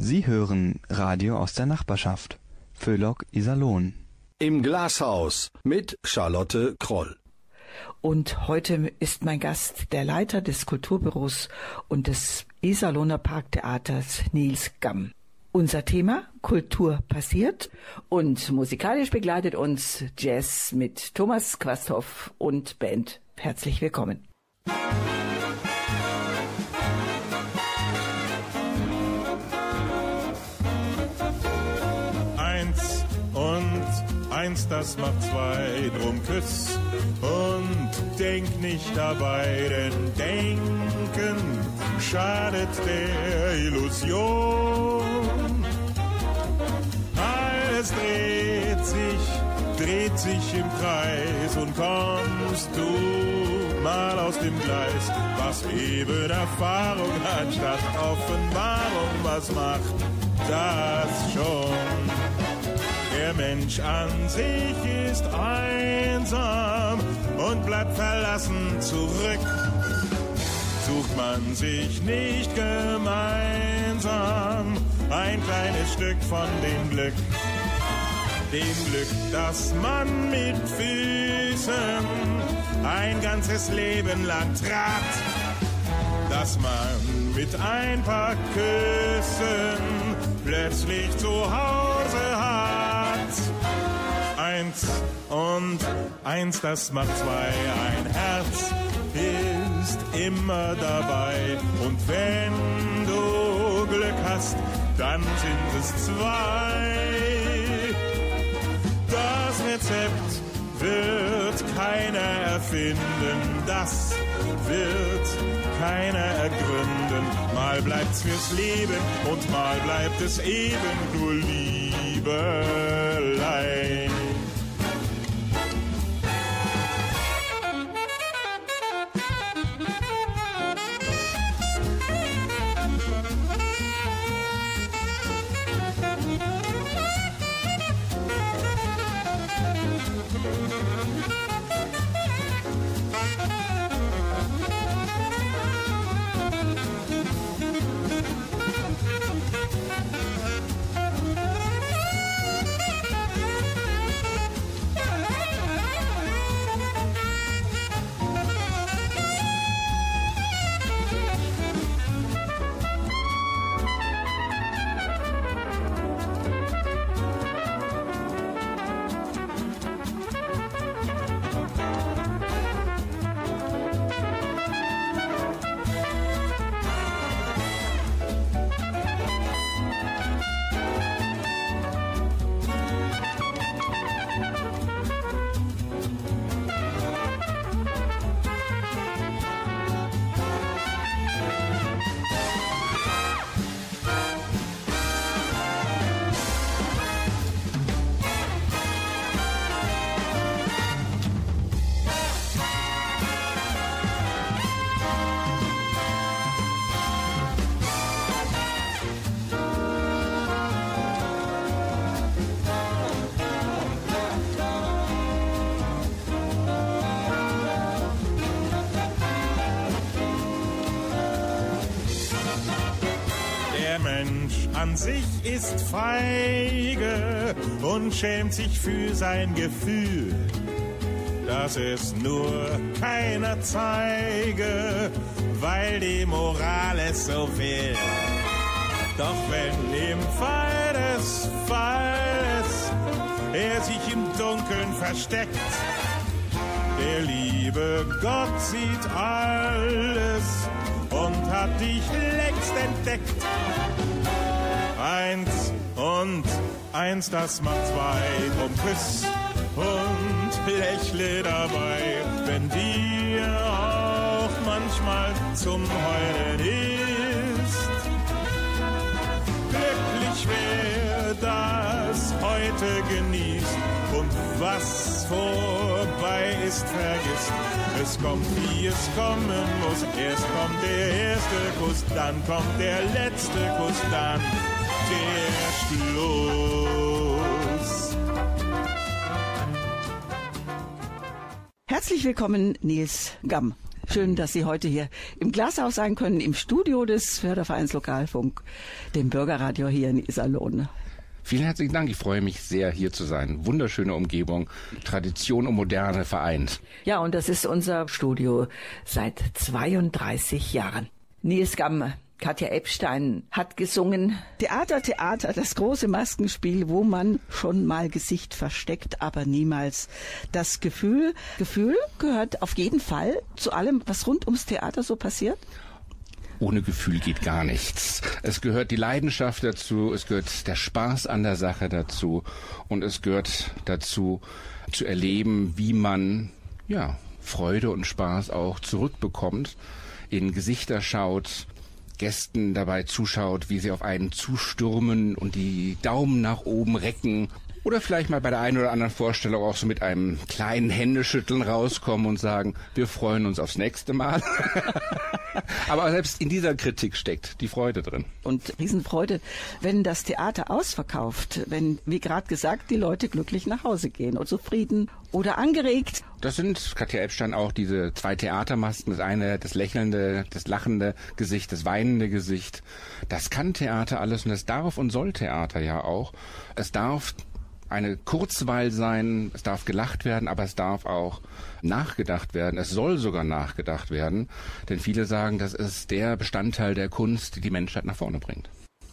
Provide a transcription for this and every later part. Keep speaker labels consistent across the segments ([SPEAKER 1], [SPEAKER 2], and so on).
[SPEAKER 1] Sie hören Radio aus der Nachbarschaft. Föhlock Iserlohn.
[SPEAKER 2] Im Glashaus mit Charlotte Kroll.
[SPEAKER 3] Und heute ist mein Gast der Leiter des Kulturbüros und des Iserlohner Parktheaters Nils Gamm. Unser Thema Kultur passiert und musikalisch begleitet uns Jazz mit Thomas Quasthoff und Band. Herzlich willkommen.
[SPEAKER 4] Eins das macht zwei, drum küss und denk nicht dabei, denn denken schadet der Illusion. Alles dreht sich, dreht sich im Kreis und kommst du mal aus dem Gleis, was eben Erfahrung anstatt Offenbarung, was macht das schon? Der Mensch an sich ist einsam und bleibt verlassen zurück. Sucht man sich nicht gemeinsam ein kleines Stück von dem Glück, dem Glück, das man mit Füßen ein ganzes Leben lang trat, dass man mit ein paar Küssen plötzlich zu Hause hat. Eins und eins, das macht zwei, ein Herz ist immer dabei. Und wenn du Glück hast, dann sind es zwei. Das Rezept wird keiner erfinden, das wird keiner ergründen. Mal bleibt's fürs Leben und mal bleibt es eben nur Liebelein. An sich ist feige und schämt sich für sein Gefühl, dass es nur keiner zeige, weil die Moral es so will. Doch wenn im Fall des Falles er sich im Dunkeln versteckt, der liebe Gott sieht alles und hat dich längst entdeckt. Eins und eins, das macht zwei, drum küss und lächle dabei, wenn dir auch manchmal zum Heulen ist. Glücklich wer das heute genießt und was vorbei ist, vergisst. Es kommt, wie es kommen muss. Erst kommt der erste Kuss, dann kommt der letzte Kuss, dann der Schluss.
[SPEAKER 3] Herzlich willkommen, Nils Gamm. Schön, dass Sie heute hier im Glashaus sein können, im Studio des Fördervereins Lokalfunk, dem Bürgerradio hier in Iserlohn.
[SPEAKER 5] Vielen herzlichen Dank. Ich freue mich sehr, hier zu sein. Wunderschöne Umgebung, Tradition und Moderne vereint.
[SPEAKER 3] Ja, und das ist unser Studio seit 32 Jahren. Nils Gamme, Katja Epstein hat gesungen Theater, Theater, das große Maskenspiel, wo man schon mal Gesicht versteckt, aber niemals das Gefühl. Gefühl gehört auf jeden Fall zu allem, was rund ums Theater so passiert.
[SPEAKER 5] Ohne Gefühl geht gar nichts. Es gehört die Leidenschaft dazu, es gehört der Spaß an der Sache dazu und es gehört dazu zu erleben, wie man ja Freude und Spaß auch zurückbekommt, in Gesichter schaut, Gästen dabei zuschaut, wie sie auf einen zustürmen und die Daumen nach oben recken oder vielleicht mal bei der einen oder anderen Vorstellung auch so mit einem kleinen Händeschütteln rauskommen und sagen, wir freuen uns aufs nächste Mal. Aber selbst in dieser Kritik steckt die Freude drin.
[SPEAKER 3] Und Riesenfreude, wenn das Theater ausverkauft, wenn, wie gerade gesagt, die Leute glücklich nach Hause gehen und zufrieden oder angeregt.
[SPEAKER 5] Das sind Katja Epstein auch diese zwei Theatermasken. Das eine, das lächelnde, das lachende Gesicht, das weinende Gesicht. Das kann Theater alles und das darf und soll Theater ja auch. Es darf eine Kurzweil sein, es darf gelacht werden, aber es darf auch nachgedacht werden, es soll sogar nachgedacht werden, denn viele sagen, das ist der Bestandteil der Kunst, die die Menschheit nach vorne bringt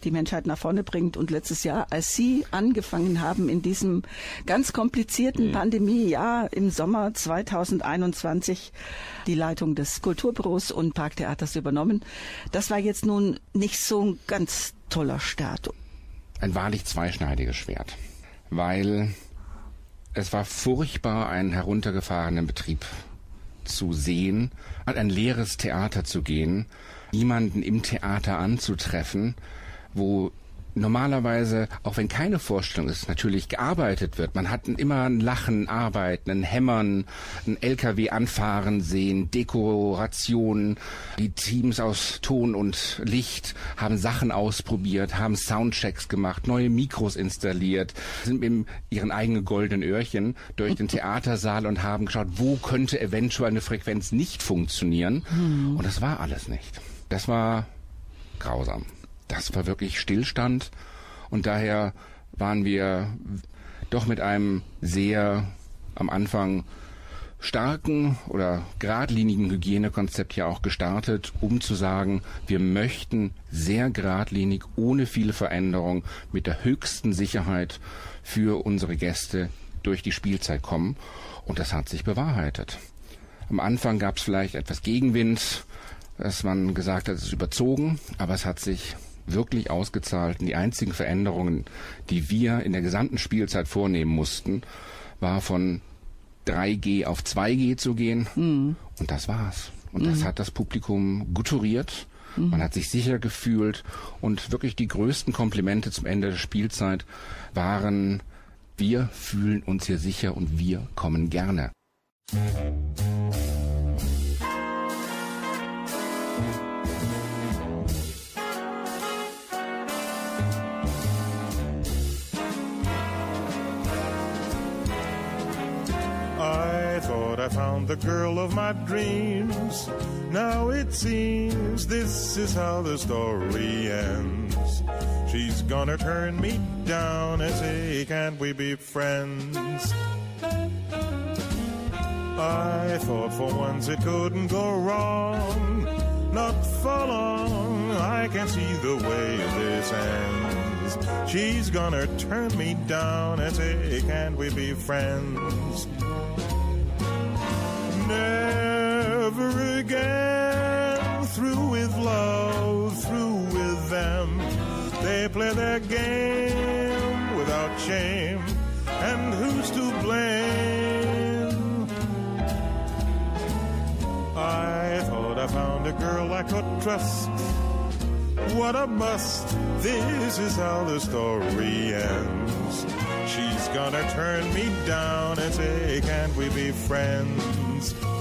[SPEAKER 3] die Menschheit nach vorne bringt. Und letztes Jahr, als Sie angefangen haben in diesem ganz komplizierten mhm. Pandemiejahr im Sommer 2021 die Leitung des Kulturbüros und Parktheaters übernommen, das war jetzt nun nicht so ein ganz toller Start.
[SPEAKER 5] Ein wahrlich zweischneidiges Schwert weil es war furchtbar, einen heruntergefahrenen Betrieb zu sehen, an ein leeres Theater zu gehen, niemanden im Theater anzutreffen, wo normalerweise, auch wenn keine Vorstellung ist, natürlich gearbeitet wird. Man hat immer ein Lachen, Arbeiten, ein Hämmern, ein LKW anfahren sehen, Dekorationen. Die Teams aus Ton und Licht haben Sachen ausprobiert, haben Soundchecks gemacht, neue Mikros installiert, sind mit ihren eigenen goldenen Öhrchen durch den Theatersaal und haben geschaut, wo könnte eventuell eine Frequenz nicht funktionieren. Mhm. Und das war alles nicht. Das war grausam das war wirklich Stillstand und daher waren wir doch mit einem sehr am Anfang starken oder geradlinigen Hygienekonzept ja auch gestartet, um zu sagen, wir möchten sehr geradlinig, ohne viele Veränderungen, mit der höchsten Sicherheit für unsere Gäste durch die Spielzeit kommen. Und das hat sich bewahrheitet. Am Anfang gab es vielleicht etwas Gegenwind, dass man gesagt hat, es ist überzogen, aber es hat sich wirklich ausgezahlt. Die einzigen Veränderungen, die wir in der gesamten Spielzeit vornehmen mussten, war von 3G auf 2G zu gehen. Mhm. Und das war's. Und mhm. das hat das Publikum guturiert. Mhm. Man hat sich sicher gefühlt. Und wirklich die größten Komplimente zum Ende der Spielzeit waren, wir fühlen uns hier sicher und wir kommen gerne.
[SPEAKER 4] I found the girl of my dreams. Now it seems this is how the story ends. She's gonna turn me down and say, Can't we be friends? I thought for once it couldn't go wrong. Not for long, I can see the way this ends. She's gonna turn me down and say, Can't we be friends? Never again. Through with love, through with them. They play their game without shame. And who's to blame? I thought I found a girl I could trust. What a must. This is how the story ends. She's gonna turn me down and say, Can't we be friends? I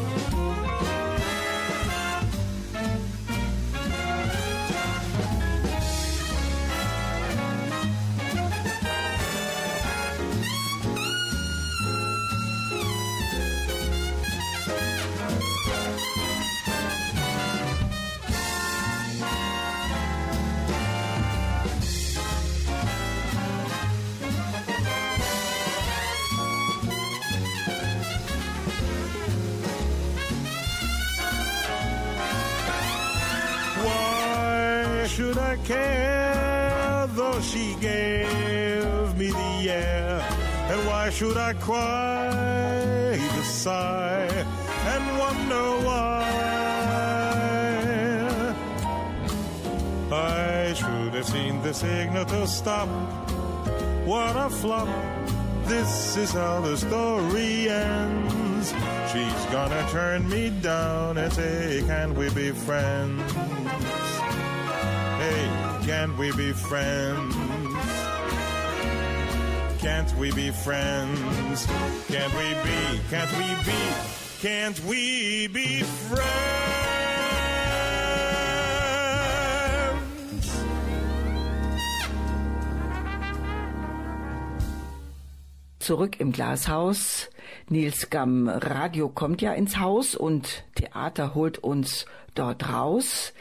[SPEAKER 4] care, though she gave me the air? And why should I cry to sigh and wonder why? I should have seen the signal to stop. What a flop. This is how the story ends. She's gonna turn me down and say, Can't we be friends? Can't we be friends? Can't we be friends? Can't we be? Can't we be? Can't we be friends?
[SPEAKER 3] Zurück im Glashaus. Nils Gamm, Radio kommt ja ins Haus und Theater holt uns dort raus.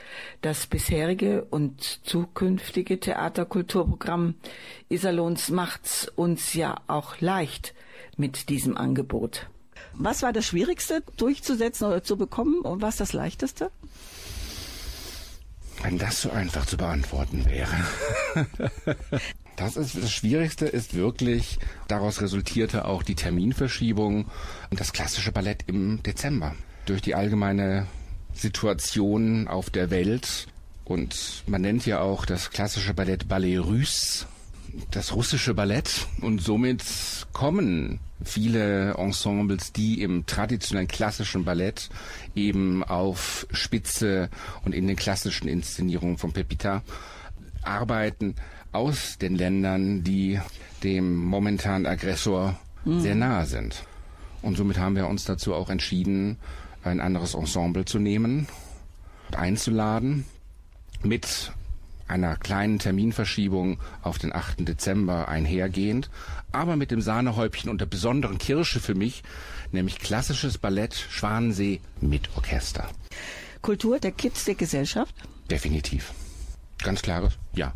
[SPEAKER 3] Das bisherige und zukünftige Theaterkulturprogramm Iserlohns macht's uns ja auch leicht mit diesem Angebot. Was war das Schwierigste durchzusetzen oder zu bekommen und was das Leichteste?
[SPEAKER 5] Wenn das so einfach zu beantworten wäre. Das ist das Schwierigste ist wirklich, daraus resultierte auch die Terminverschiebung und das klassische Ballett im Dezember. Durch die allgemeine Situation auf der Welt und man nennt ja auch das klassische Ballett Ballet Russe, das russische Ballett und somit kommen viele Ensembles, die im traditionellen klassischen Ballett eben auf Spitze und in den klassischen Inszenierungen von Pepita arbeiten, aus den Ländern, die dem momentanen Aggressor mhm. sehr nahe sind. Und somit haben wir uns dazu auch entschieden, ein anderes Ensemble zu nehmen, einzuladen, mit einer kleinen Terminverschiebung auf den 8. Dezember einhergehend, aber mit dem Sahnehäubchen und der besonderen Kirsche für mich, nämlich klassisches Ballett Schwanensee mit Orchester.
[SPEAKER 3] Kultur der Kids der Gesellschaft?
[SPEAKER 5] Definitiv. Ganz klares Ja.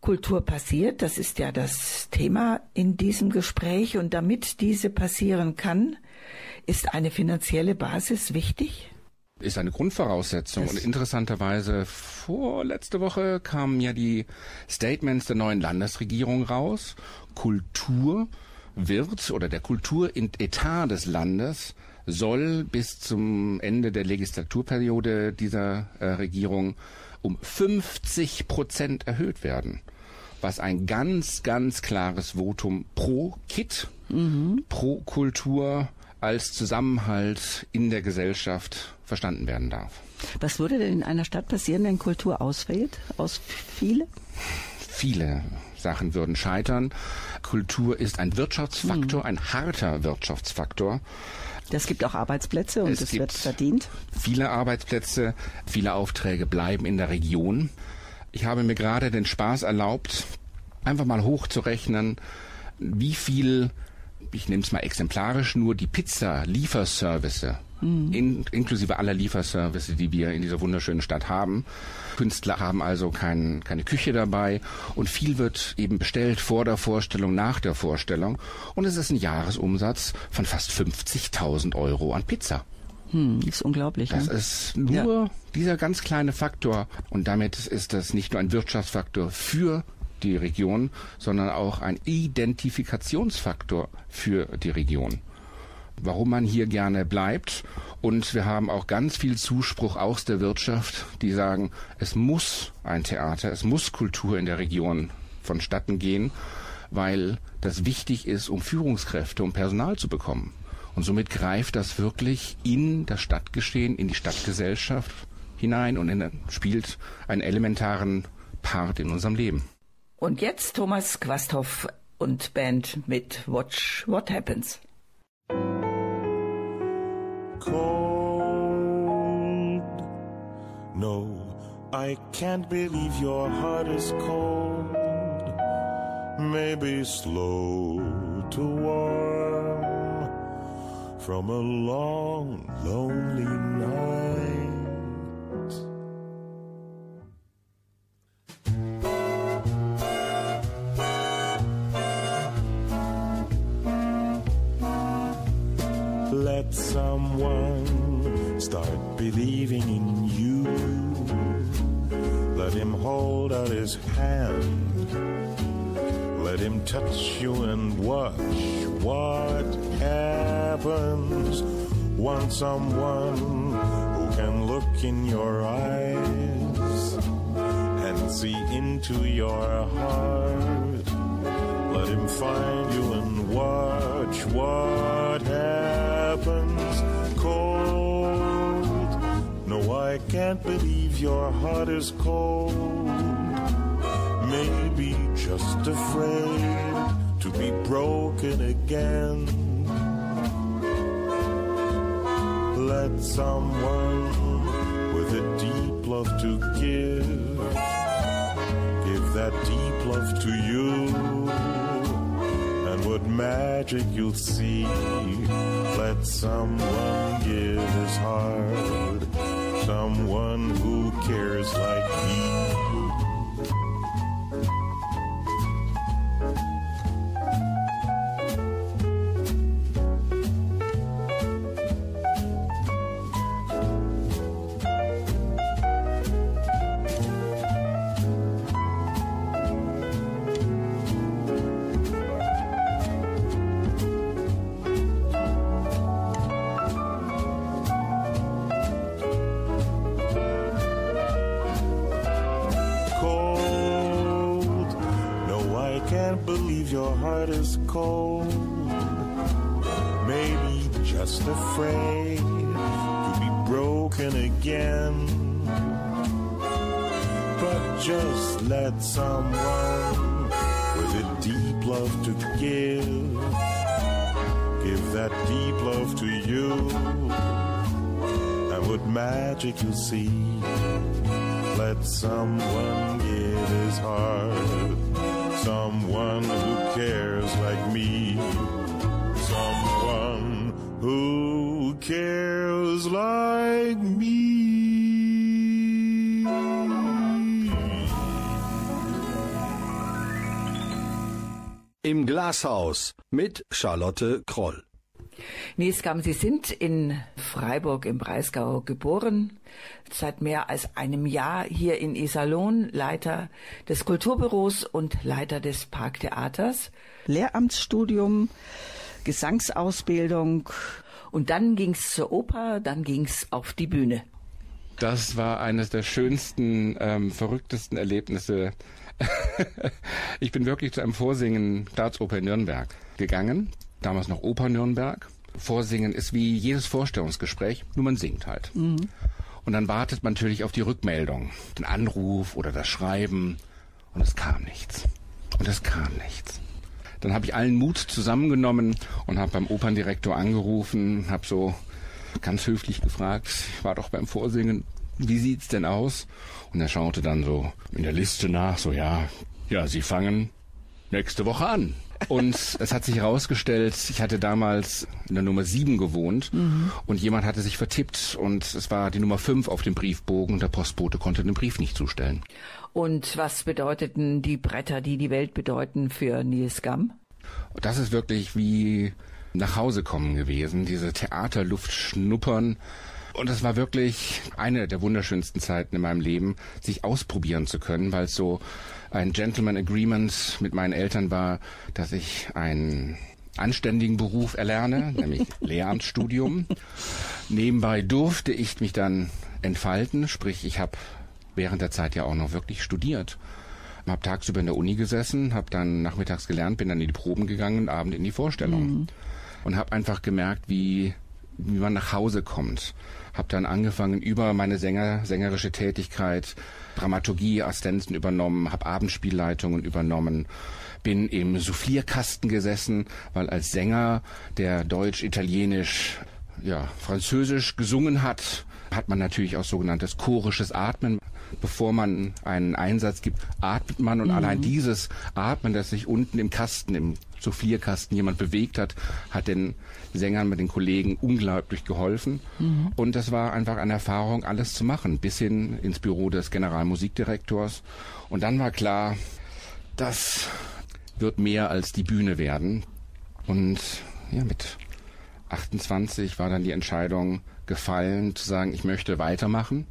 [SPEAKER 3] Kultur passiert, das ist ja das Thema in diesem Gespräch. Und damit diese passieren kann, ist eine finanzielle Basis wichtig?
[SPEAKER 5] Ist eine Grundvoraussetzung. Und interessanterweise, vorletzte Woche kamen ja die Statements der neuen Landesregierung raus. Kultur wird oder der Kulturetat des Landes soll bis zum Ende der Legislaturperiode dieser äh, Regierung um 50 Prozent erhöht werden. Was ein ganz, ganz klares Votum pro Kit, mhm. pro Kultur als Zusammenhalt in der Gesellschaft verstanden werden darf.
[SPEAKER 3] Was würde denn in einer Stadt passieren, wenn Kultur ausfällt? Aus viele?
[SPEAKER 5] Viele Sachen würden scheitern. Kultur ist ein Wirtschaftsfaktor, mhm. ein harter Wirtschaftsfaktor.
[SPEAKER 3] Das gibt auch Arbeitsplätze und es, es wird verdient.
[SPEAKER 5] Viele Arbeitsplätze, viele Aufträge bleiben in der Region. Ich habe mir gerade den Spaß erlaubt, einfach mal hochzurechnen, wie viel, ich nehme es mal exemplarisch, nur die Pizza-Lieferservice mhm. in, inklusive aller Lieferservice, die wir in dieser wunderschönen Stadt haben. Künstler haben also kein, keine Küche dabei und viel wird eben bestellt vor der Vorstellung, nach der Vorstellung und es ist ein Jahresumsatz von fast 50.000 Euro an Pizza.
[SPEAKER 3] Hm, ist unglaublich.
[SPEAKER 5] Das
[SPEAKER 3] ne?
[SPEAKER 5] ist nur ja. dieser ganz kleine Faktor und damit ist das nicht nur ein Wirtschaftsfaktor für die Region, sondern auch ein Identifikationsfaktor für die Region warum man hier gerne bleibt. Und wir haben auch ganz viel Zuspruch aus der Wirtschaft, die sagen, es muss ein Theater, es muss Kultur in der Region vonstatten gehen, weil das wichtig ist, um Führungskräfte, um Personal zu bekommen. Und somit greift das wirklich in das Stadtgeschehen, in die Stadtgesellschaft hinein und in, spielt einen elementaren Part in unserem Leben.
[SPEAKER 3] Und jetzt Thomas Quasthoff und Band mit Watch What Happens.
[SPEAKER 4] cold. No, I can't believe your heart is cold. Maybe slow to warm from a long, lonely night. Believing in you. Let him hold out his hand. Let him touch you and watch what happens. Want someone who can look in your eyes and see into your heart. Let him find you and watch what can't believe your heart is cold. Maybe just afraid to be broken again. Let someone with a deep love to give, give that deep love to you. And what magic you'll see. Let someone give his heart, someone who cares like me. Magic you'll see. Let someone give his heart. Someone who cares like me. Someone who cares like me.
[SPEAKER 2] Im Glashaus mit Charlotte Kroll.
[SPEAKER 3] Nils Gamm, Sie sind in Freiburg im Breisgau geboren, seit mehr als einem Jahr hier in Iserlohn, Leiter des Kulturbüros und Leiter des Parktheaters.
[SPEAKER 6] Lehramtsstudium, Gesangsausbildung.
[SPEAKER 3] Und dann ging's zur Oper, dann ging's auf die Bühne.
[SPEAKER 5] Das war eines der schönsten, ähm, verrücktesten Erlebnisse. ich bin wirklich zu einem Vorsingen Staatsoper in Nürnberg gegangen, damals noch Oper Nürnberg. Vorsingen ist wie jedes Vorstellungsgespräch, nur man singt halt. Und dann wartet man natürlich auf die Rückmeldung, den Anruf oder das Schreiben und es kam nichts. Und es kam nichts. Dann habe ich allen Mut zusammengenommen und habe beim Operndirektor angerufen, habe so ganz höflich gefragt, ich war doch beim Vorsingen, wie sieht's denn aus? Und er schaute dann so in der Liste nach, so ja, ja, Sie fangen nächste Woche an. Und es hat sich herausgestellt, ich hatte damals in der Nummer 7 gewohnt und jemand hatte sich vertippt und es war die Nummer 5 auf dem Briefbogen und der Postbote konnte den Brief nicht zustellen.
[SPEAKER 3] Und was bedeuteten die Bretter, die die Welt bedeuten für Nils Gamm?
[SPEAKER 5] Das ist wirklich wie nach Hause kommen gewesen, diese Theaterluft schnuppern. Und es war wirklich eine der wunderschönsten Zeiten in meinem Leben, sich ausprobieren zu können, weil es so ein Gentleman Agreement mit meinen Eltern war, dass ich einen anständigen Beruf erlerne, nämlich Lehramtsstudium. Nebenbei durfte ich mich dann entfalten, sprich ich habe während der Zeit ja auch noch wirklich studiert. Habe tagsüber in der Uni gesessen, habe dann nachmittags gelernt, bin dann in die Proben gegangen und abend in die Vorstellung. Und habe einfach gemerkt, wie, wie man nach Hause kommt. Habe dann angefangen, über meine Sänger, sängerische Tätigkeit Dramaturgie, Assistenzen übernommen, habe Abendspielleitungen übernommen, bin im Soufflierkasten gesessen, weil als Sänger, der Deutsch, Italienisch, ja, Französisch gesungen hat, hat man natürlich auch sogenanntes chorisches Atmen. Bevor man einen Einsatz gibt, atmet man und allein dieses Atmen, das sich unten im Kasten, im Soufflierkasten jemand bewegt hat, hat den Sängern mit den Kollegen unglaublich geholfen. Und das war einfach eine Erfahrung, alles zu machen, bis hin ins Büro des Generalmusikdirektors. Und dann war klar, das wird mehr als die Bühne werden. Und ja, mit 28 war dann die Entscheidung gefallen, zu sagen, ich möchte weitermachen.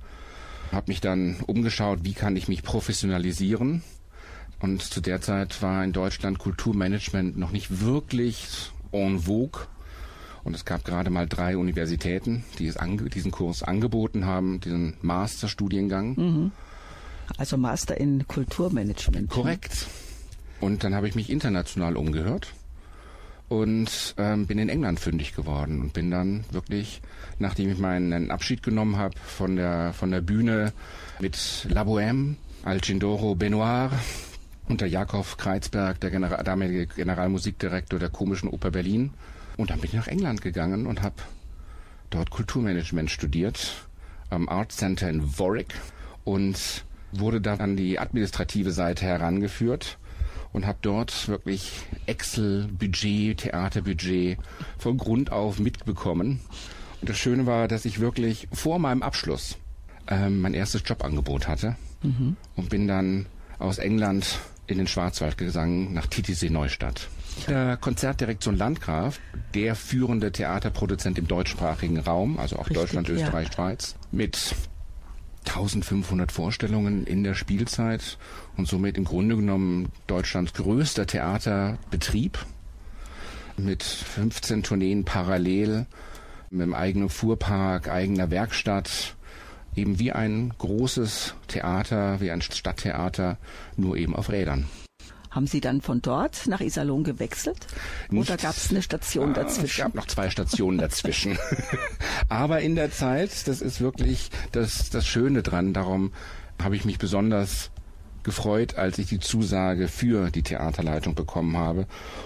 [SPEAKER 5] habe mich dann umgeschaut, wie kann ich mich professionalisieren. Und zu der Zeit war in Deutschland Kulturmanagement noch nicht wirklich en vogue. Und es gab gerade mal drei Universitäten, die diesen Kurs angeboten haben, diesen Masterstudiengang.
[SPEAKER 6] Mhm. Also Master in Kulturmanagement.
[SPEAKER 5] Korrekt. Und dann habe ich mich international umgehört und ähm, bin in England fündig geworden und bin dann wirklich, nachdem ich meinen Abschied genommen habe von der von der Bühne mit La Bohème, Alcindoro Benoir unter Jakob Kreizberg, der General, damalige Generalmusikdirektor der Komischen Oper Berlin. Und dann bin ich nach England gegangen und habe dort Kulturmanagement studiert am Art Center in Warwick und wurde dann an die administrative Seite herangeführt und habe dort wirklich Excel-Budget, Theaterbudget von Grund auf mitbekommen. Und das Schöne war, dass ich wirklich vor meinem Abschluss ähm, mein erstes Jobangebot hatte mhm. und bin dann aus England in den Schwarzwald gegangen nach Titisee Neustadt. Der Konzertdirektion Landgraf, der führende Theaterproduzent im deutschsprachigen Raum, also auch Richtig, Deutschland, Österreich, ja. Schweiz, mit 1500 Vorstellungen in der Spielzeit und somit im Grunde genommen Deutschlands größter Theaterbetrieb mit 15 Tourneen parallel, mit einem eigenen Fuhrpark, eigener Werkstatt, eben wie ein großes Theater, wie ein Stadttheater, nur eben auf Rädern.
[SPEAKER 6] Haben Sie dann von dort nach Iserlohn gewechselt? Nicht, Oder gab es eine Station ah, dazwischen? Es
[SPEAKER 5] gab noch zwei Stationen dazwischen. Aber in der Zeit, das ist wirklich das, das Schöne dran, darum habe ich mich besonders gefreut, als ich die Zusage für die Theaterleitung bekommen habe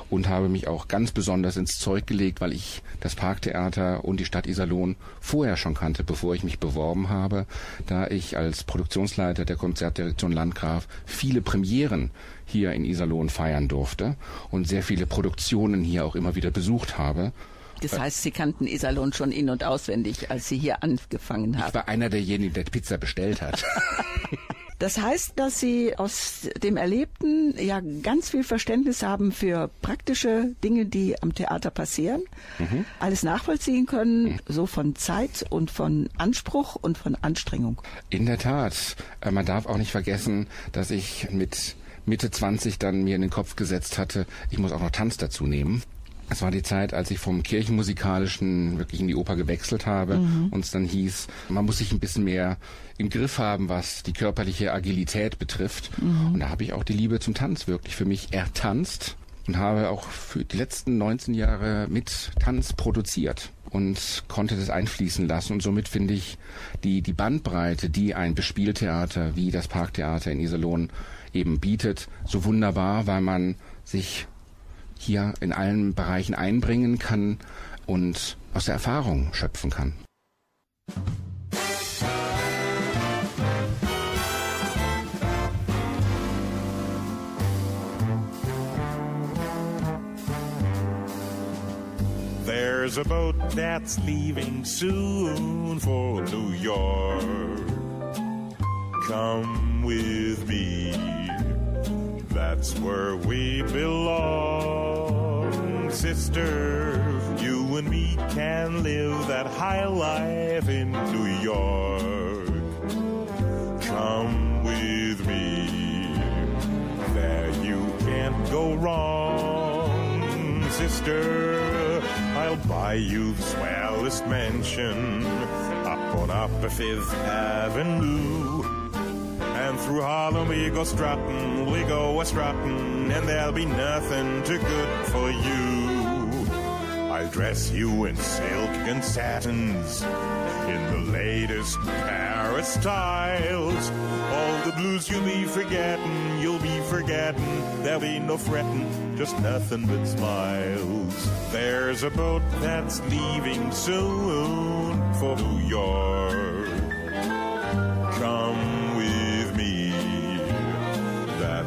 [SPEAKER 5] und habe mich auch ganz besonders ins Zeug gelegt, weil ich das Parktheater und die Stadt Iserlohn vorher schon kannte, bevor ich mich beworben habe, da ich als Produktionsleiter der Konzertdirektion Landgraf viele Premieren hier in Iserlohn feiern durfte und sehr viele Produktionen hier auch immer wieder besucht habe.
[SPEAKER 6] Das heißt, Sie kannten Iserlohn schon in- und auswendig, als Sie hier angefangen haben.
[SPEAKER 5] Ich war einer derjenigen, der Pizza bestellt hat.
[SPEAKER 6] Das heißt, dass Sie aus dem Erlebten ja ganz viel Verständnis haben für praktische Dinge, die am Theater passieren, mhm. alles nachvollziehen können, mhm. so von Zeit und von Anspruch und von Anstrengung.
[SPEAKER 5] In der Tat. Äh, man darf auch nicht vergessen, dass ich mit Mitte 20 dann mir in den Kopf gesetzt hatte, ich muss auch noch Tanz dazu nehmen. Es war die Zeit, als ich vom kirchenmusikalischen wirklich in die Oper gewechselt habe mhm. und es dann hieß, man muss sich ein bisschen mehr im Griff haben, was die körperliche Agilität betrifft. Mhm. Und da habe ich auch die Liebe zum Tanz wirklich für mich ertanzt und habe auch für die letzten 19 Jahre mit Tanz produziert und konnte das einfließen lassen. Und somit finde ich die, die Bandbreite, die ein Bespieltheater wie das Parktheater in Iserlohn eben bietet, so wunderbar, weil man sich hier in allen Bereichen einbringen kann und aus der Erfahrung schöpfen kann.
[SPEAKER 4] There's a boat that's leaving soon for New York. Come with me. That's where we belong, sister. You and me can live that high life in New York. Come with me, there you can't go wrong, sister. I'll buy you the swellest mansion up on Upper Fifth Avenue. And through Harlem we go strutting, we go a strutting, and there'll be nothing too good for you. I'll dress you in silk and satins, in the latest Paris styles. All the blues you'll be forgetting, you'll be forgetting. There'll be no fretting, just nothing but smiles. There's a boat that's leaving soon for New York.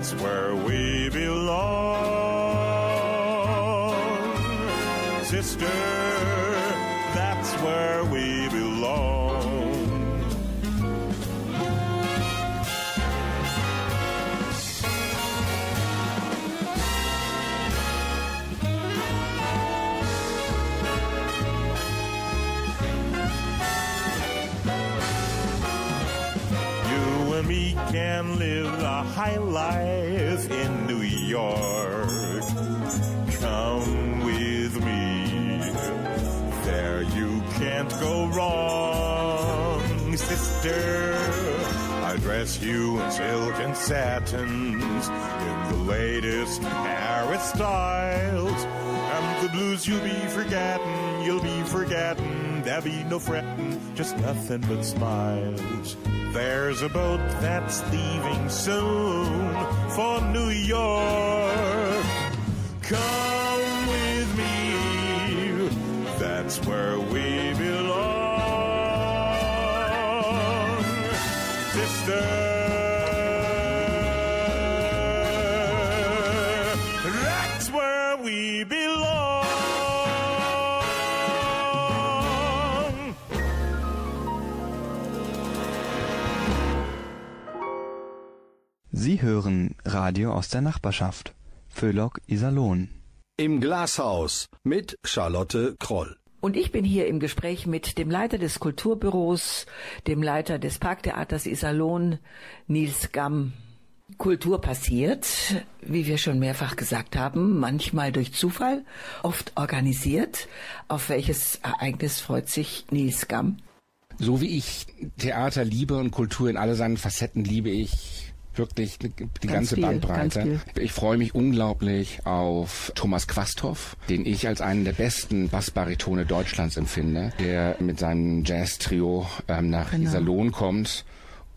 [SPEAKER 4] That's where we belong. Can live a high life in New York. Come with me, there you can't go wrong, sister. I dress you in silk and satins, in the latest Paris styles. And the blues you'll be forgetting, you'll be forgetting. There'll be no fretting, just nothing but smiles. There's a boat that's leaving soon for New York. Come
[SPEAKER 1] Sie hören Radio aus der Nachbarschaft. Föhlock Iserlohn.
[SPEAKER 2] Im Glashaus mit Charlotte Kroll.
[SPEAKER 3] Und ich bin hier im Gespräch mit dem Leiter des Kulturbüros, dem Leiter des Parktheaters Iserlohn, Nils Gamm. Kultur passiert, wie wir schon mehrfach gesagt haben, manchmal durch Zufall, oft organisiert. Auf welches Ereignis freut sich Nils Gamm?
[SPEAKER 5] So wie ich Theater liebe und Kultur in alle seinen Facetten liebe ich wirklich die
[SPEAKER 6] Ganz
[SPEAKER 5] ganze
[SPEAKER 6] viel,
[SPEAKER 5] Bandbreite.
[SPEAKER 6] ganz
[SPEAKER 5] Ich freue mich unglaublich auf Thomas Quasthoff, den ich als einen der besten Bassbaritone Deutschlands empfinde, der mit seinem Jazz-Trio ähm, nach
[SPEAKER 6] Genau.
[SPEAKER 5] Iserlohn kommt.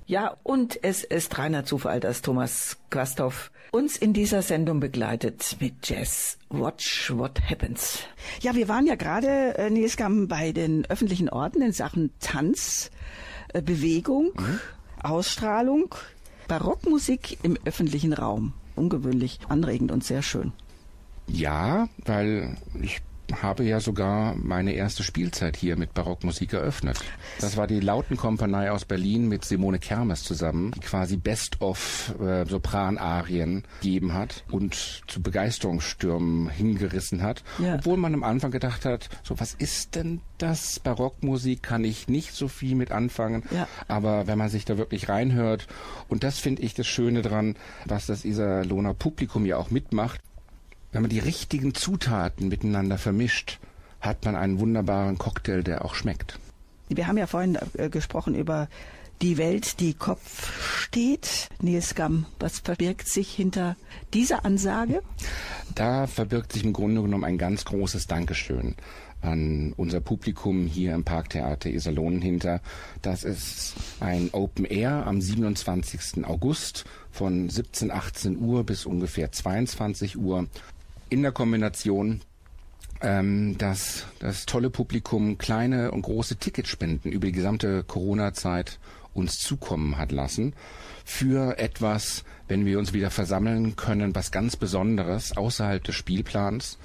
[SPEAKER 3] Ja, und es ist reiner Zufall, dass Thomas Quasthoff uns in dieser Sendung begleitet mit Jazz. Watch what happens.
[SPEAKER 6] Ja, wir waren ja gerade, äh, Nils Gamm, bei den öffentlichen Orten in Sachen Tanz, äh, Bewegung, Ausstrahlung, Barockmusik im öffentlichen Raum. Ungewöhnlich, anregend und sehr schön.
[SPEAKER 5] Ja, weil ich habe ja sogar meine erste Spielzeit hier mit Barockmusik eröffnet. Das war die Lautenkompanie aus Berlin mit Simone Kermes zusammen, die quasi Best-of äh, Sopranarien gegeben hat und zu Begeisterungsstürmen hingerissen hat.
[SPEAKER 6] Ja.
[SPEAKER 5] Obwohl man am Anfang gedacht hat, so was ist denn das? Barockmusik kann ich nicht so viel mit anfangen.
[SPEAKER 6] Ja.
[SPEAKER 5] Aber wenn man sich da wirklich reinhört, und das finde ich das Schöne dran, was das Iserlohner Publikum ja auch mitmacht, wenn man die richtigen Zutaten miteinander vermischt, hat man einen wunderbaren Cocktail, der auch schmeckt.
[SPEAKER 6] Wir haben ja vorhin äh, gesprochen über die Welt, die Kopf steht. Nils Gamm, was verbirgt sich hinter dieser Ansage?
[SPEAKER 5] Da verbirgt sich im Grunde genommen ein ganz großes Dankeschön an unser Publikum hier im Parktheater Iserlohn hinter. Das ist ein Open Air am 27. August von 17, 18 Uhr bis ungefähr 22 Uhr in der Kombination ähm, dass das tolle Publikum kleine und große Ticketspenden über die gesamte Corona-Zeit uns zukommen hat lassen für etwas, wenn wir uns wieder versammeln können, was ganz Besonderes außerhalb des Spielplans.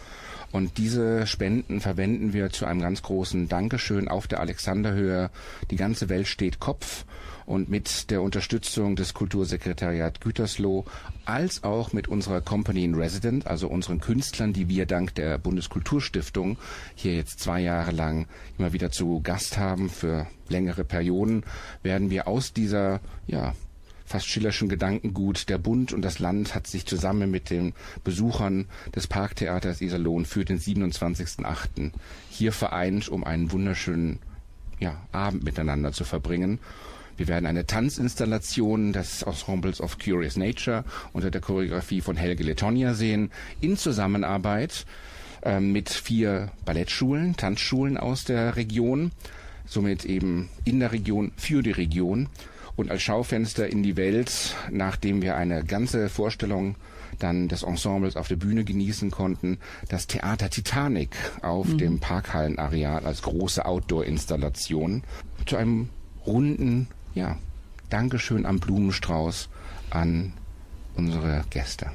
[SPEAKER 5] Und diese Spenden verwenden wir zu einem ganz großen Dankeschön auf der Alexanderhöhe. Die ganze Welt steht Kopf und mit der Unterstützung des Kultursekretariat Gütersloh als auch mit unserer Company in Resident, also unseren Künstlern, die wir dank der Bundeskulturstiftung hier jetzt zwei Jahre lang immer wieder zu Gast haben für längere Perioden, werden wir aus dieser, ja, fast schillerschen Gedankengut. Der Bund und das Land hat sich zusammen mit den Besuchern des Parktheaters Iserlohn für den 27.08. hier vereint, um einen wunderschönen ja, Abend miteinander zu verbringen. Wir werden eine Tanzinstallation des Ensembles of Curious Nature unter der Choreografie von Helge Lettonia sehen, in Zusammenarbeit ähm, mit vier Ballettschulen, Tanzschulen aus der Region, somit eben in der Region für die Region. Und als Schaufenster in die Welt, nachdem wir eine ganze Vorstellung dann des Ensembles auf der Bühne genießen konnten, das Theater Titanic auf dem Parkhallenareal als große Outdoor-Installation zu einem runden, ja, Dankeschön am Blumenstrauß an unsere Gäste.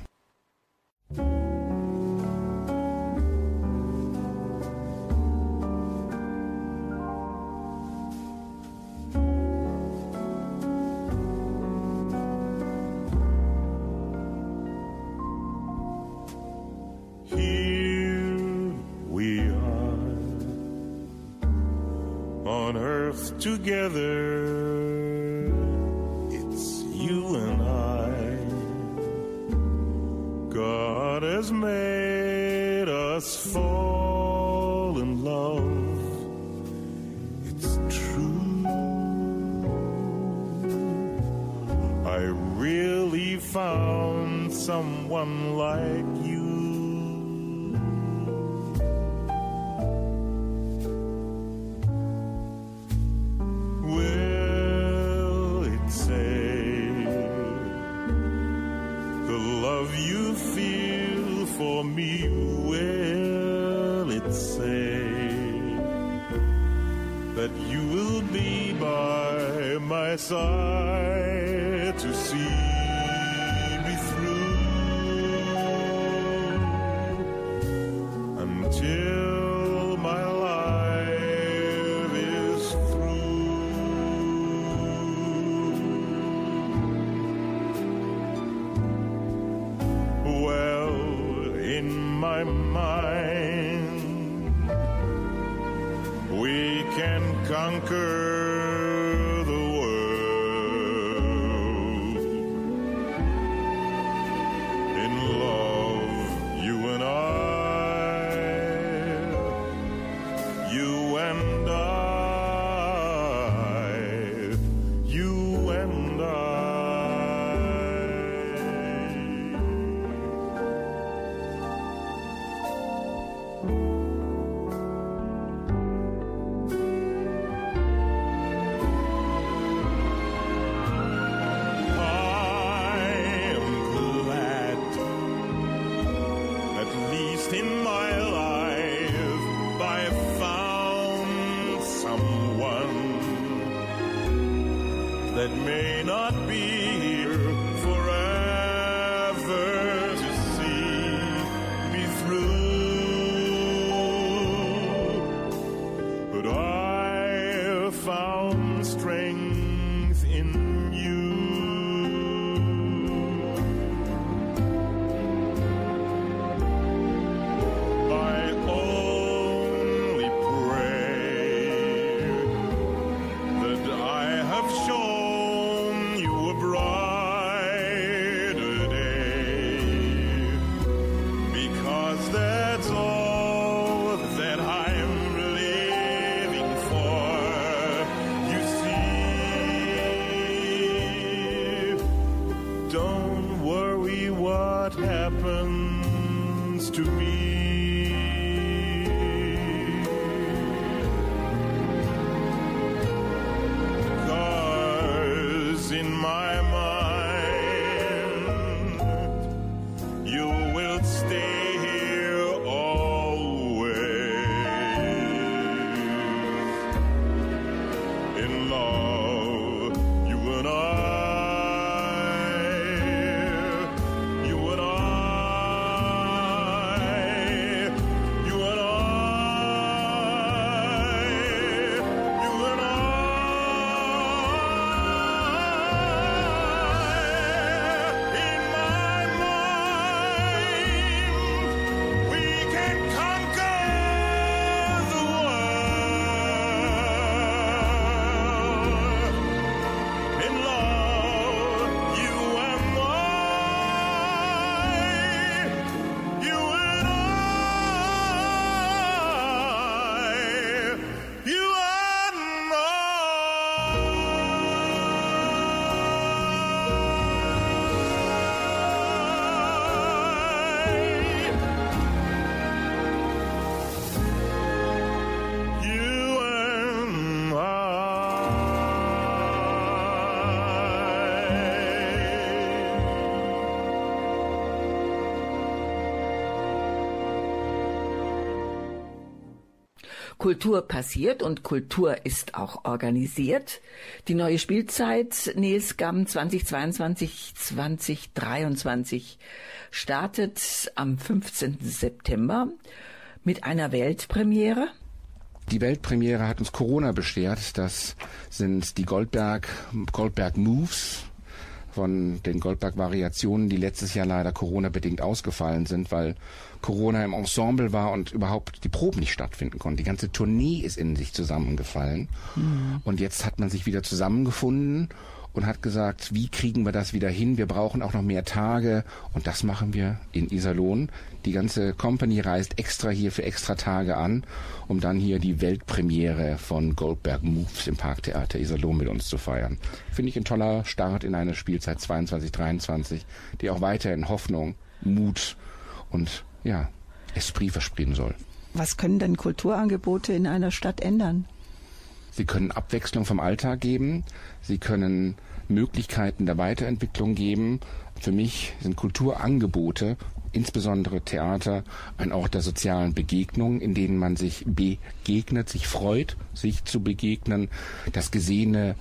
[SPEAKER 3] Kultur passiert und Kultur ist auch organisiert. Die neue Spielzeit Nils Gamm 2022, 2023 startet am 15. September mit einer Weltpremiere.
[SPEAKER 5] Die Weltpremiere hat uns Corona beschert. Das sind die Goldberg, Goldberg Moves von den Goldberg-Variationen, die letztes Jahr leider Corona-bedingt ausgefallen sind, weil Corona im Ensemble war und überhaupt die Proben nicht stattfinden konnten. Die ganze Tournee ist in sich zusammengefallen. Mhm. Und jetzt hat man sich wieder zusammengefunden und hat gesagt, wie kriegen wir das wieder hin? Wir brauchen auch noch mehr Tage und das machen wir in Iserlohn. Die ganze Company reist extra hier für extra Tage an, um dann hier die Weltpremiere von Goldberg Moves im Parktheater Iserlohn mit uns zu feiern. Finde ich ein toller Start in eine Spielzeit 22, 23, die auch weiterhin Hoffnung, Mut und ja, Esprit versprechen soll.
[SPEAKER 6] Was können denn Kulturangebote in einer Stadt ändern?
[SPEAKER 5] Sie können Abwechslung vom Alltag geben. Sie können Möglichkeiten der Weiterentwicklung geben. Für mich sind Kulturangebote, insbesondere Theater, ein Ort der sozialen Begegnung, in denen man sich begegnet, sich freut, sich zu begegnen, das Gesehene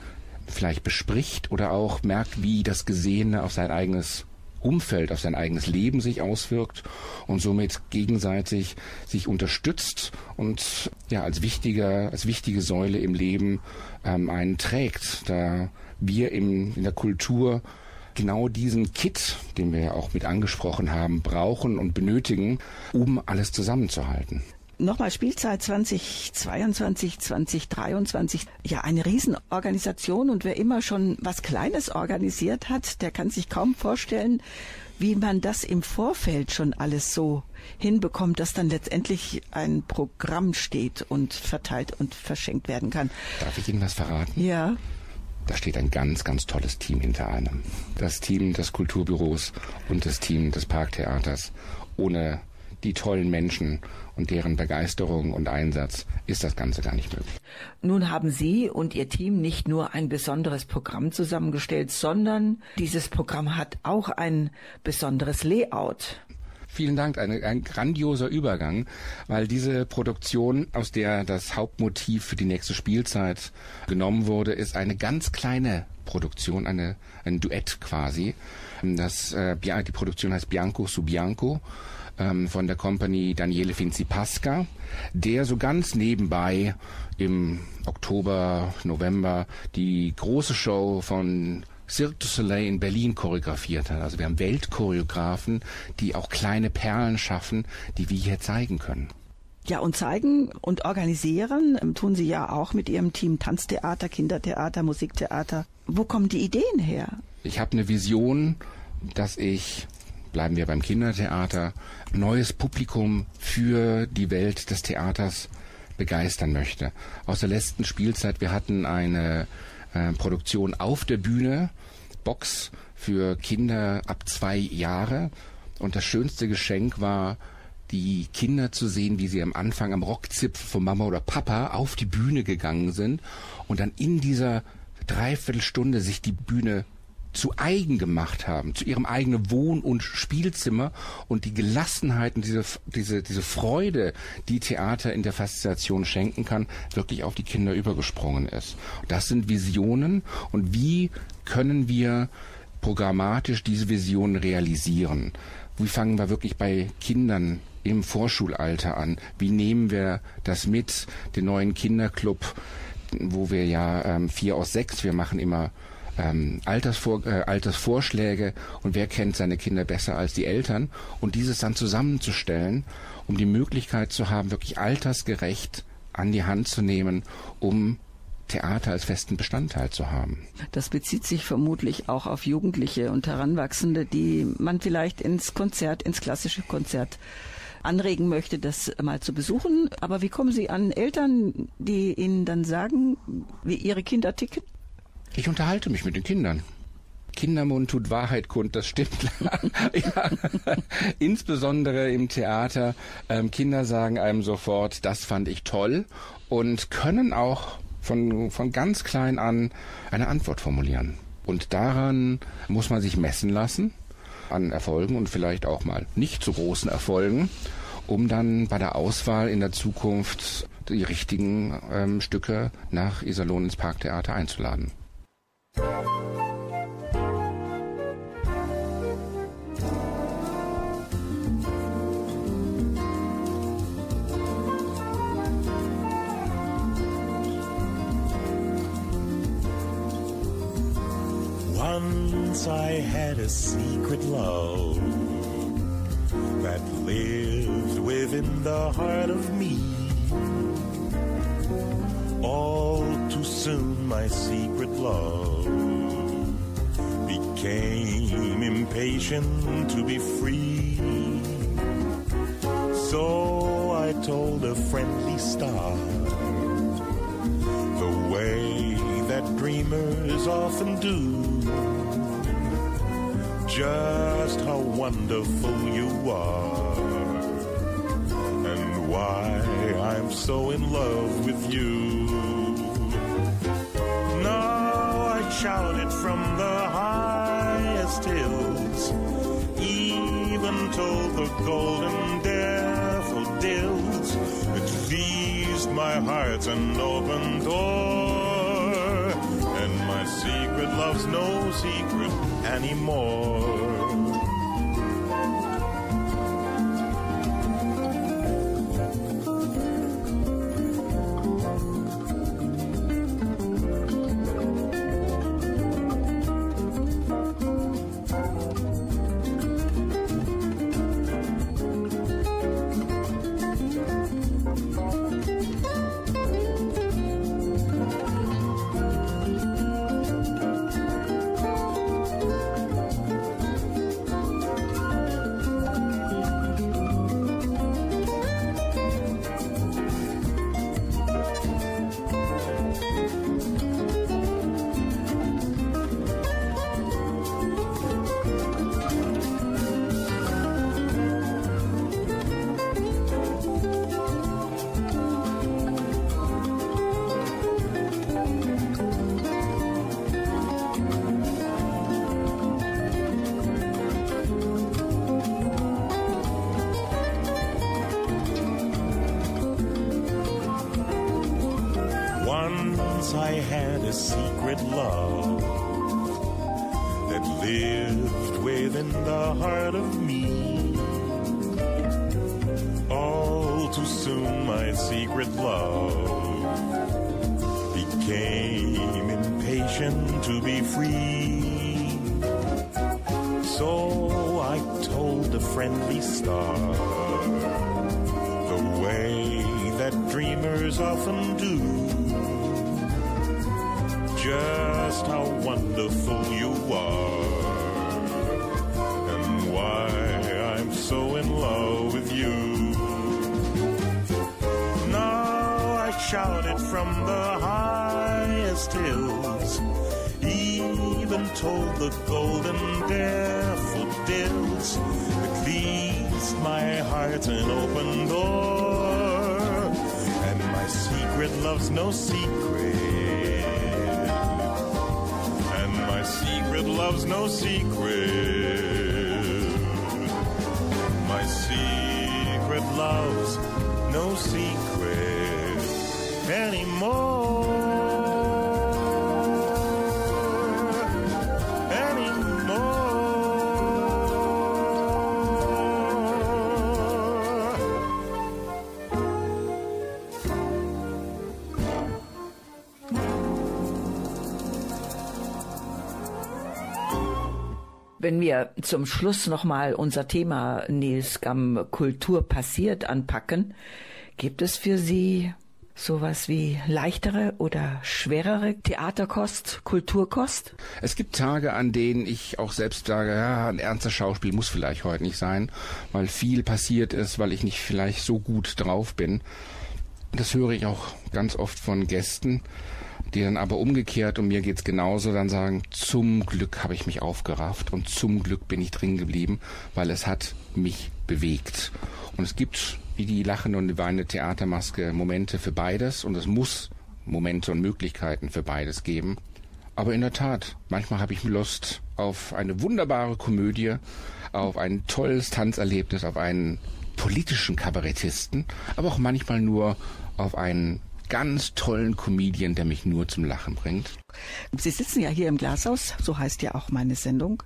[SPEAKER 5] vielleicht bespricht oder auch merkt, wie das Gesehene auf sein eigenes Umfeld, auf sein eigenes Leben sich auswirkt und somit gegenseitig sich unterstützt und ja als wichtiger, als wichtige Säule im Leben ähm, einen trägt, da wir im, in der Kultur genau diesen Kit, den wir ja auch mit angesprochen haben, brauchen und benötigen, um alles zusammenzuhalten.
[SPEAKER 6] Nochmal Spielzeit 2022, 2023. Ja, eine Riesenorganisation und wer immer schon was Kleines organisiert hat, der kann sich kaum vorstellen, wie man das im Vorfeld schon alles so hinbekommt, dass dann letztendlich ein Programm steht und verteilt und verschenkt werden kann.
[SPEAKER 5] Darf ich Ihnen was verraten?
[SPEAKER 6] Ja.
[SPEAKER 5] Da steht ein ganz, ganz tolles Team hinter einem. Das Team des Kulturbüros und das Team des Parktheaters. Ohne die tollen Menschen und deren Begeisterung und Einsatz ist das Ganze gar nicht möglich.
[SPEAKER 3] Nun haben Sie und Ihr Team nicht nur ein besonderes Programm zusammengestellt, sondern dieses Programm hat auch ein besonderes Layout.
[SPEAKER 5] Vielen Dank, eine, ein grandioser Übergang, weil diese Produktion, aus der das Hauptmotiv für die nächste Spielzeit genommen wurde, ist eine ganz kleine Produktion, eine, ein Duett quasi. Das, äh, die Produktion heißt Bianco su Bianco ähm, von der Company Daniele Finzi Pasca, der so ganz nebenbei im Oktober, November die große Show von Cirque du Soleil in Berlin choreografiert hat. Also wir haben Weltchoreografen, die auch kleine Perlen schaffen, die wir hier zeigen können.
[SPEAKER 6] Ja, und zeigen und organisieren ähm, tun Sie ja auch mit Ihrem Team Tanztheater, Kindertheater, Musiktheater. Wo kommen die Ideen her?
[SPEAKER 5] Ich habe eine Vision, dass ich bleiben wir beim Kindertheater, neues Publikum für die Welt des Theaters begeistern möchte. Aus der letzten Spielzeit, wir hatten eine äh, Produktion auf der Bühne, Box für Kinder ab zwei Jahre. Und das schönste Geschenk war, die Kinder zu sehen, wie sie am Anfang am Rockzipfel von Mama oder Papa auf die Bühne gegangen sind und dann in dieser Dreiviertelstunde sich die Bühne zu eigen gemacht haben, zu ihrem eigenen Wohn- und Spielzimmer und die Gelassenheit und diese, diese, diese Freude, die Theater in der Faszination schenken kann, wirklich auf die Kinder übergesprungen ist. Das sind Visionen und wie können wir programmatisch diese Visionen realisieren? Wie fangen wir wirklich bei Kindern im Vorschulalter an? Wie nehmen wir das mit, den neuen Kinderclub, wo wir ja ähm, vier aus sechs, wir machen immer ähm, Altersvor äh, Altersvorschläge und wer kennt seine Kinder besser als die Eltern und dieses dann zusammenzustellen, um die Möglichkeit zu haben, wirklich altersgerecht an die Hand zu nehmen, um Theater als festen Bestandteil zu haben.
[SPEAKER 6] Das bezieht sich vermutlich auch auf Jugendliche und Heranwachsende, die man vielleicht ins Konzert, ins klassische Konzert anregen möchte, das mal zu besuchen. Aber wie kommen Sie an Eltern, die Ihnen dann sagen, wie ihre Kinder ticken?
[SPEAKER 5] Ich unterhalte mich mit den Kindern. Kindermund tut Wahrheit kund, das stimmt. Insbesondere im Theater. Ähm, Kinder sagen einem sofort, das fand ich toll und können auch von, von ganz klein an eine Antwort formulieren. Und daran muss man sich messen lassen, an Erfolgen und vielleicht auch mal nicht so großen Erfolgen, um dann bei der Auswahl in der Zukunft die richtigen ähm, Stücke nach Iserlohn ins Parktheater einzuladen.
[SPEAKER 4] Once I had a secret love that lived within the heart of me. All too soon, my secret love became impatient to be free. So I told a friendly star the way that dreamers often do. Just how wonderful you are, and why I'm so in love with you. Shouted from the highest hills, even told the golden daffodils. It pleased my heart an open door, and my secret love's no secret anymore. So I told the friendly star the way that dreamers often do just how wonderful you are and why I'm so in love with you. Now I shouted from the highest hills, even told the golden daffodils, at least my heart's an open door, and my secret love's no secret. And my secret love's no secret. My secret love's no secret anymore.
[SPEAKER 3] Wenn wir zum Schluss nochmal unser Thema Nils Gamm Kultur passiert anpacken, gibt es für Sie sowas wie leichtere oder schwerere Theaterkost, Kulturkost?
[SPEAKER 5] Es gibt Tage, an denen ich auch selbst sage, ja, ein ernstes Schauspiel muss vielleicht heute nicht sein, weil viel passiert ist, weil ich nicht vielleicht so gut drauf bin. Das höre ich auch ganz oft von Gästen, die dann aber umgekehrt, und mir geht's genauso, dann sagen, zum Glück habe ich mich aufgerafft und zum Glück bin ich drin geblieben, weil es hat mich bewegt. Und es gibt, wie die lachende und die weinende Theatermaske, Momente für beides und es muss Momente und Möglichkeiten für beides geben. Aber in der Tat, manchmal habe ich Lust auf eine wunderbare Komödie, auf ein tolles Tanzerlebnis, auf einen politischen Kabarettisten, aber auch manchmal nur auf einen ganz tollen Comedian, der mich nur zum Lachen bringt.
[SPEAKER 6] Sie sitzen ja hier im Glashaus, so heißt ja auch meine Sendung.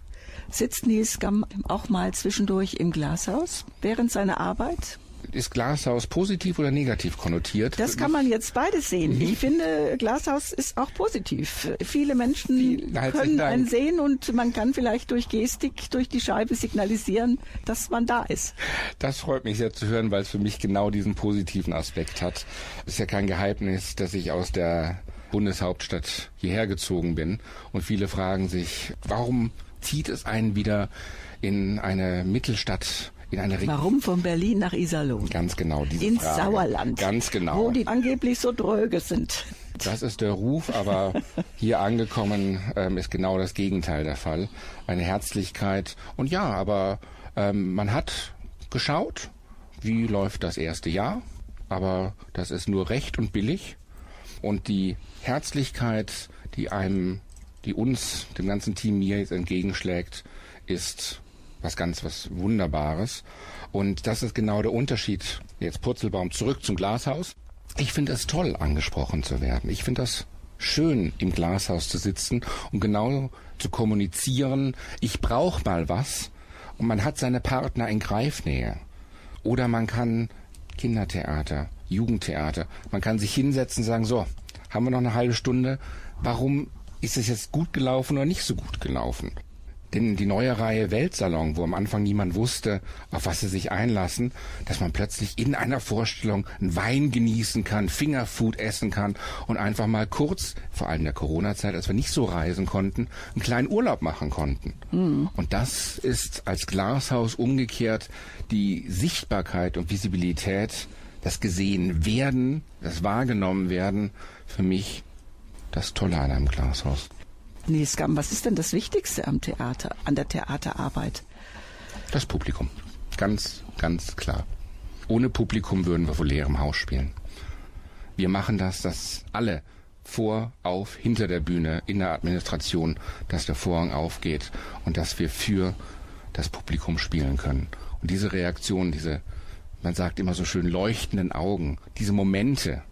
[SPEAKER 6] Sitzt Nils Gamm auch mal zwischendurch im Glashaus während seiner Arbeit?
[SPEAKER 5] Ist Glashaus positiv oder negativ konnotiert?
[SPEAKER 6] Das kann man jetzt beides sehen. Ich finde, Glashaus ist auch positiv. Viele Menschen
[SPEAKER 5] Vielen
[SPEAKER 6] können einen sehen und man kann vielleicht durch Gestik, durch die Scheibe signalisieren, dass man da ist.
[SPEAKER 5] Das freut mich sehr zu hören, weil es für mich genau diesen positiven Aspekt hat. Es ist ja kein Geheimnis, dass ich aus der Bundeshauptstadt hierher gezogen bin und viele fragen sich, warum zieht es einen wieder in eine Mittelstadt, in eine Region.
[SPEAKER 6] Warum von Berlin nach Iserlohn?
[SPEAKER 5] Ganz genau, diese
[SPEAKER 6] Ins
[SPEAKER 5] Frage.
[SPEAKER 6] Sauerland.
[SPEAKER 5] Ganz genau.
[SPEAKER 6] Wo die angeblich so dröge sind.
[SPEAKER 5] Das ist der Ruf, aber hier angekommen ähm, ist genau das Gegenteil der Fall. Eine Herzlichkeit. Und ja, aber ähm, man hat geschaut, wie läuft das erste Jahr. Aber das ist nur recht und billig. Und die Herzlichkeit, die einem, die uns, dem ganzen Team mir jetzt entgegenschlägt, ist was ganz was Wunderbares. Und das ist genau der Unterschied. Jetzt Purzelbaum zurück zum Glashaus. Ich finde es toll, angesprochen zu werden. Ich finde das schön, im Glashaus zu sitzen und genau zu kommunizieren, ich brauche mal was und man hat seine Partner in Greifnähe. Oder man kann Kindertheater, Jugendtheater, man kann sich hinsetzen und sagen, so, haben wir noch eine halbe Stunde, warum ist es jetzt gut gelaufen oder nicht so gut gelaufen? Denn die neue Reihe Weltsalon, wo am Anfang niemand wusste, auf was sie sich einlassen, dass man plötzlich in einer Vorstellung einen Wein genießen kann, Fingerfood essen kann und einfach mal kurz, vor allem in der Corona-Zeit, als wir nicht so reisen konnten, einen kleinen Urlaub machen konnten. Und das ist als Glashaus umgekehrt die Sichtbarkeit und Visibilität, das gesehen werden, das wahrgenommen werden, für mich das Tolle an einem Glashaus.
[SPEAKER 6] Nils Gamm, was ist denn das Wichtigste am Theater, an der Theaterarbeit?
[SPEAKER 5] Das Publikum. Ganz, ganz klar. Ohne Publikum würden wir vor leerem Haus spielen. Wir machen das, dass alle vor, auf, hinter der Bühne, in der Administration, dass der Vorhang aufgeht und dass wir für das Publikum spielen können. Und diese Reaktion, diese, man sagt immer so schön, leuchtenden Augen, diese Momente,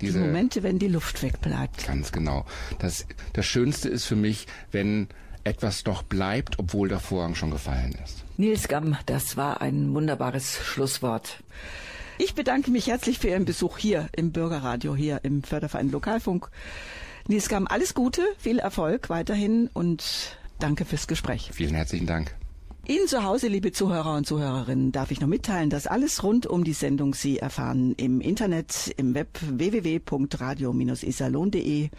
[SPEAKER 5] diese
[SPEAKER 6] Die Momente, wenn die Luft wegbleibt.
[SPEAKER 5] Ganz genau. Das, das Schönste ist für mich, wenn etwas noch bleibt, obwohl der Vorhang schon gefallen ist.
[SPEAKER 3] Nils Gamm, das war ein wunderbares Schlusswort.
[SPEAKER 6] Ich bedanke mich herzlich für Ihren Besuch hier im Bürgerradio, hier im Förderverein Lokalfunk. Nils Gamm, alles Gute, viel Erfolg weiterhin und danke fürs Gespräch.
[SPEAKER 5] Vielen herzlichen Dank.
[SPEAKER 6] Ihnen zu Hause, liebe Zuhörer und Zuhörerinnen, darf ich noch mitteilen, dass alles rund um die Sendung Sie erfahren im Internet, im Web www.radio-isalon.de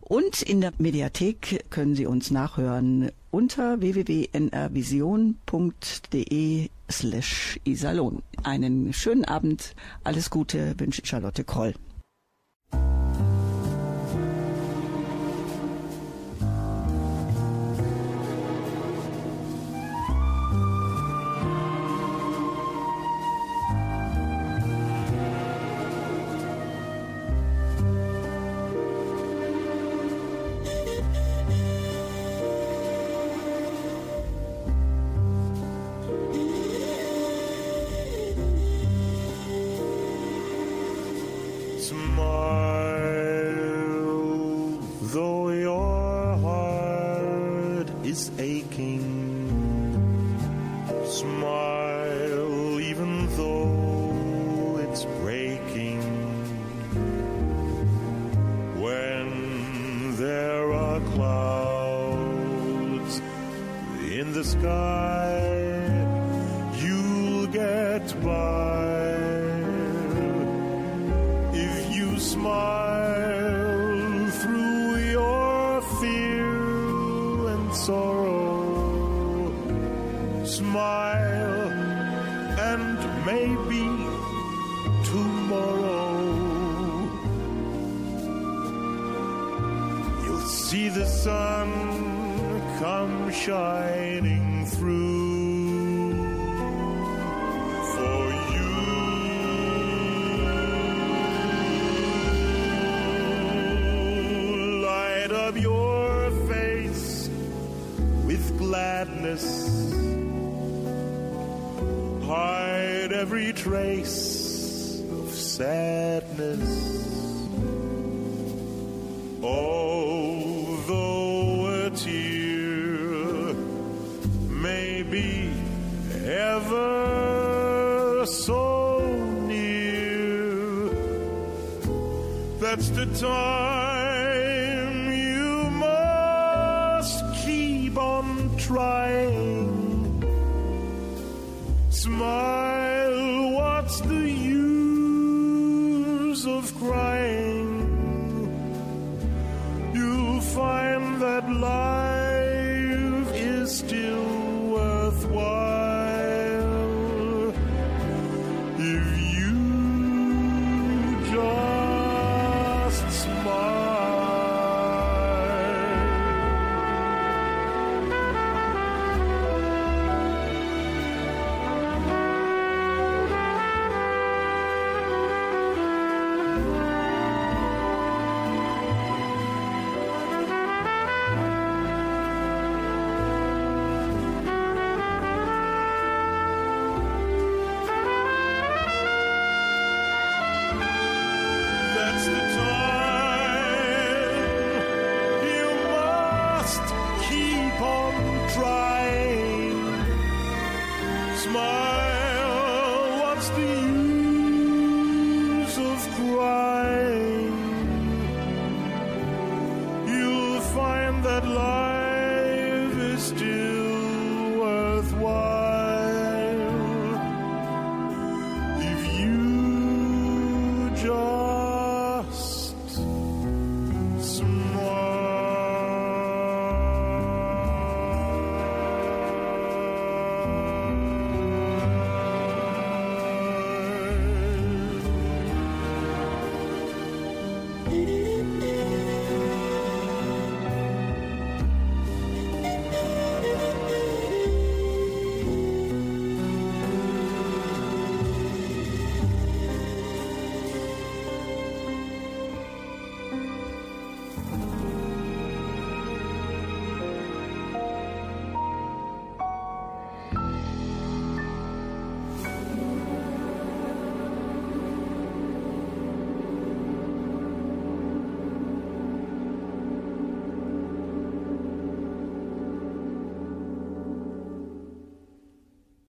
[SPEAKER 6] und in der Mediathek können Sie uns nachhören unter www.nrvision.de slash isalon. Einen schönen Abend, alles Gute wünscht Charlotte Kroll.
[SPEAKER 4] while, and maybe tomorrow you'll see the sun come shining through. gladness every trace of sadness. Although a tear may be ever so near, that's the time